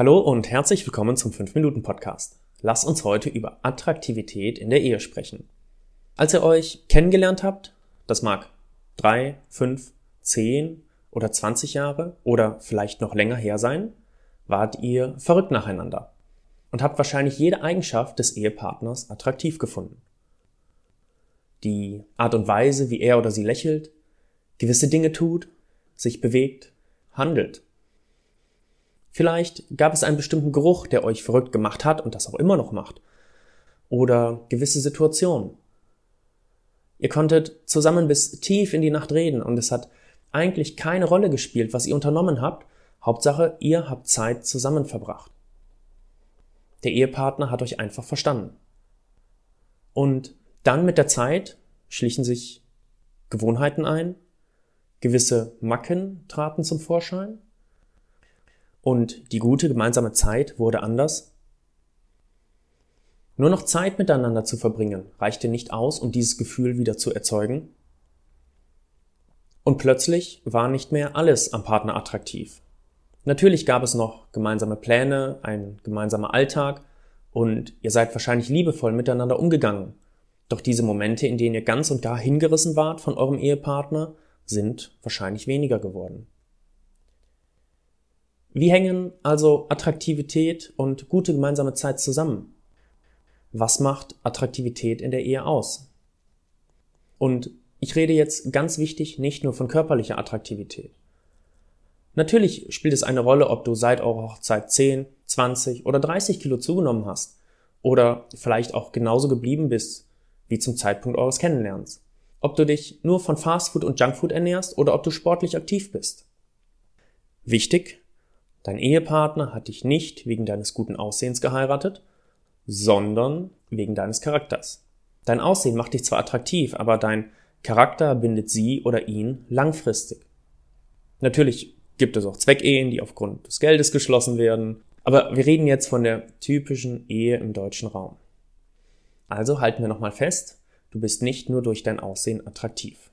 Hallo und herzlich willkommen zum 5-Minuten-Podcast. Lass uns heute über Attraktivität in der Ehe sprechen. Als ihr euch kennengelernt habt, das mag drei, fünf, zehn oder 20 Jahre oder vielleicht noch länger her sein, wart ihr verrückt nacheinander und habt wahrscheinlich jede Eigenschaft des Ehepartners attraktiv gefunden. Die Art und Weise, wie er oder sie lächelt, gewisse Dinge tut, sich bewegt, handelt. Vielleicht gab es einen bestimmten Geruch, der euch verrückt gemacht hat und das auch immer noch macht. Oder gewisse Situationen. Ihr konntet zusammen bis tief in die Nacht reden und es hat eigentlich keine Rolle gespielt, was ihr unternommen habt. Hauptsache, ihr habt Zeit zusammen verbracht. Der Ehepartner hat euch einfach verstanden. Und dann mit der Zeit schlichen sich Gewohnheiten ein, gewisse Macken traten zum Vorschein und die gute gemeinsame Zeit wurde anders. Nur noch Zeit miteinander zu verbringen reichte nicht aus, um dieses Gefühl wieder zu erzeugen. Und plötzlich war nicht mehr alles am Partner attraktiv. Natürlich gab es noch gemeinsame Pläne, ein gemeinsamer Alltag und ihr seid wahrscheinlich liebevoll miteinander umgegangen. Doch diese Momente, in denen ihr ganz und gar hingerissen wart von eurem Ehepartner, sind wahrscheinlich weniger geworden. Wie hängen also Attraktivität und gute gemeinsame Zeit zusammen? Was macht Attraktivität in der Ehe aus? Und ich rede jetzt ganz wichtig nicht nur von körperlicher Attraktivität. Natürlich spielt es eine Rolle, ob du seit eurer Hochzeit 10, 20 oder 30 Kilo zugenommen hast oder vielleicht auch genauso geblieben bist wie zum Zeitpunkt eures Kennenlernens. Ob du dich nur von Fastfood und Junkfood ernährst oder ob du sportlich aktiv bist. Wichtig, dein Ehepartner hat dich nicht wegen deines guten Aussehens geheiratet, sondern wegen deines Charakters. Dein Aussehen macht dich zwar attraktiv, aber dein Charakter bindet sie oder ihn langfristig. Natürlich gibt es auch Zweckehen, die aufgrund des Geldes geschlossen werden. Aber wir reden jetzt von der typischen Ehe im deutschen Raum. Also halten wir nochmal fest, du bist nicht nur durch dein Aussehen attraktiv.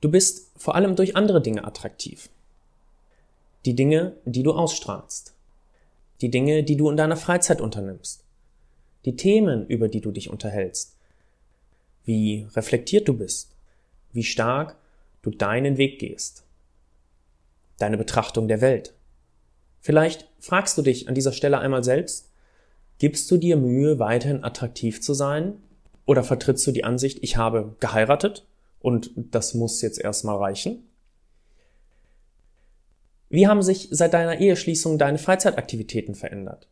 Du bist vor allem durch andere Dinge attraktiv. Die Dinge, die du ausstrahlst. Die Dinge, die du in deiner Freizeit unternimmst. Die Themen, über die du dich unterhältst. Wie reflektiert du bist. Wie stark du deinen Weg gehst deine Betrachtung der Welt. Vielleicht fragst du dich an dieser Stelle einmal selbst, gibst du dir Mühe, weiterhin attraktiv zu sein? Oder vertrittst du die Ansicht, ich habe geheiratet und das muss jetzt erstmal reichen? Wie haben sich seit deiner Eheschließung deine Freizeitaktivitäten verändert?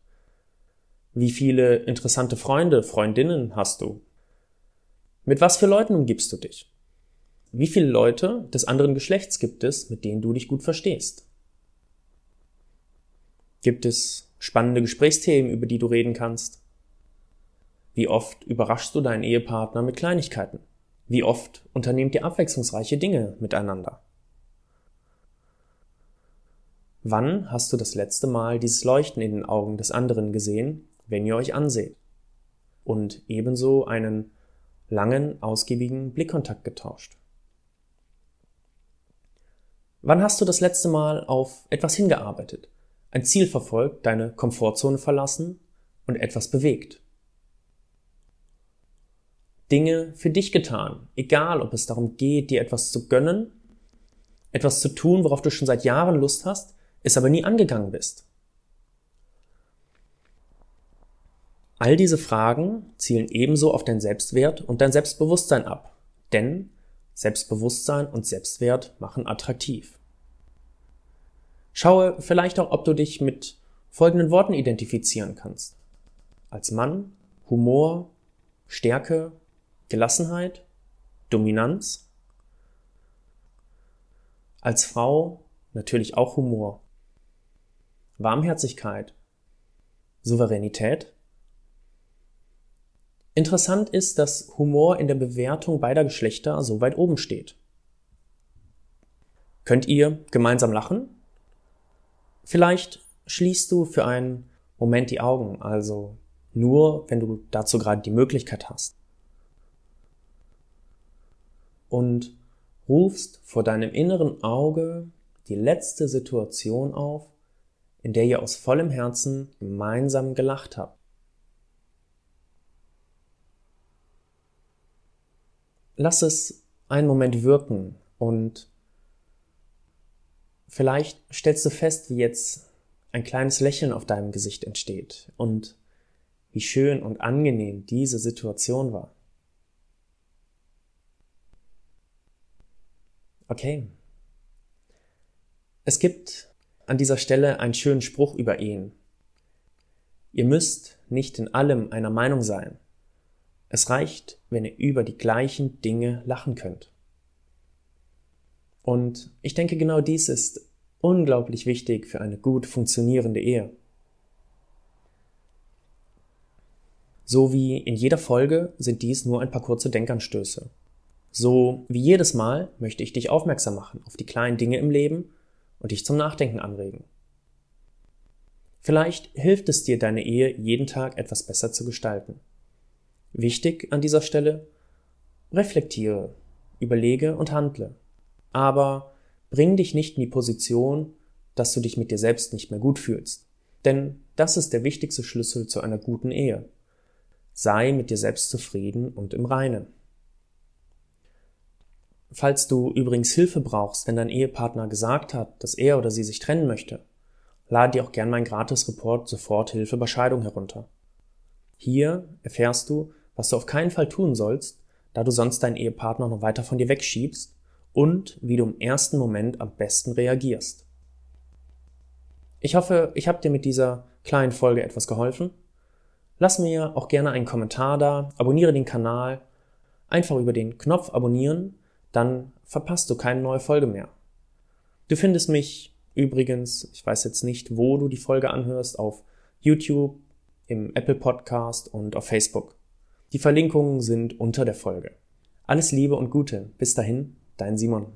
Wie viele interessante Freunde, Freundinnen hast du? Mit was für Leuten umgibst du dich? Wie viele Leute des anderen Geschlechts gibt es, mit denen du dich gut verstehst? Gibt es spannende Gesprächsthemen, über die du reden kannst? Wie oft überraschst du deinen Ehepartner mit Kleinigkeiten? Wie oft unternehmt ihr abwechslungsreiche Dinge miteinander? Wann hast du das letzte Mal dieses Leuchten in den Augen des anderen gesehen, wenn ihr euch anseht? Und ebenso einen langen, ausgiebigen Blickkontakt getauscht? Wann hast du das letzte Mal auf etwas hingearbeitet, ein Ziel verfolgt, deine Komfortzone verlassen und etwas bewegt? Dinge für dich getan, egal ob es darum geht, dir etwas zu gönnen, etwas zu tun, worauf du schon seit Jahren Lust hast, es aber nie angegangen bist. All diese Fragen zielen ebenso auf dein Selbstwert und dein Selbstbewusstsein ab, denn Selbstbewusstsein und Selbstwert machen attraktiv. Schaue vielleicht auch, ob du dich mit folgenden Worten identifizieren kannst. Als Mann Humor, Stärke, Gelassenheit, Dominanz. Als Frau natürlich auch Humor, Warmherzigkeit, Souveränität Interessant ist, dass Humor in der Bewertung beider Geschlechter so weit oben steht. Könnt ihr gemeinsam lachen? Vielleicht schließt du für einen Moment die Augen, also nur, wenn du dazu gerade die Möglichkeit hast. Und rufst vor deinem inneren Auge die letzte Situation auf, in der ihr aus vollem Herzen gemeinsam gelacht habt. Lass es einen Moment wirken und vielleicht stellst du fest, wie jetzt ein kleines Lächeln auf deinem Gesicht entsteht und wie schön und angenehm diese Situation war. Okay. Es gibt an dieser Stelle einen schönen Spruch über Ehen. Ihr müsst nicht in allem einer Meinung sein. Es reicht, wenn ihr über die gleichen Dinge lachen könnt. Und ich denke, genau dies ist unglaublich wichtig für eine gut funktionierende Ehe. So wie in jeder Folge sind dies nur ein paar kurze Denkanstöße. So wie jedes Mal möchte ich dich aufmerksam machen auf die kleinen Dinge im Leben und dich zum Nachdenken anregen. Vielleicht hilft es dir, deine Ehe jeden Tag etwas besser zu gestalten. Wichtig an dieser Stelle, reflektiere, überlege und handle. Aber bring dich nicht in die Position, dass du dich mit dir selbst nicht mehr gut fühlst. Denn das ist der wichtigste Schlüssel zu einer guten Ehe. Sei mit dir selbst zufrieden und im Reinen. Falls du übrigens Hilfe brauchst, wenn dein Ehepartner gesagt hat, dass er oder sie sich trennen möchte, lade dir auch gern mein Gratis-Report Soforthilfe bei Scheidung herunter. Hier erfährst du, was du auf keinen Fall tun sollst, da du sonst deinen Ehepartner noch weiter von dir wegschiebst und wie du im ersten Moment am besten reagierst. Ich hoffe, ich habe dir mit dieser kleinen Folge etwas geholfen. Lass mir auch gerne einen Kommentar da, abonniere den Kanal, einfach über den Knopf abonnieren dann verpasst du keine neue Folge mehr. Du findest mich übrigens, ich weiß jetzt nicht, wo du die Folge anhörst, auf YouTube, im Apple Podcast und auf Facebook. Die Verlinkungen sind unter der Folge. Alles Liebe und Gute. Bis dahin, dein Simon.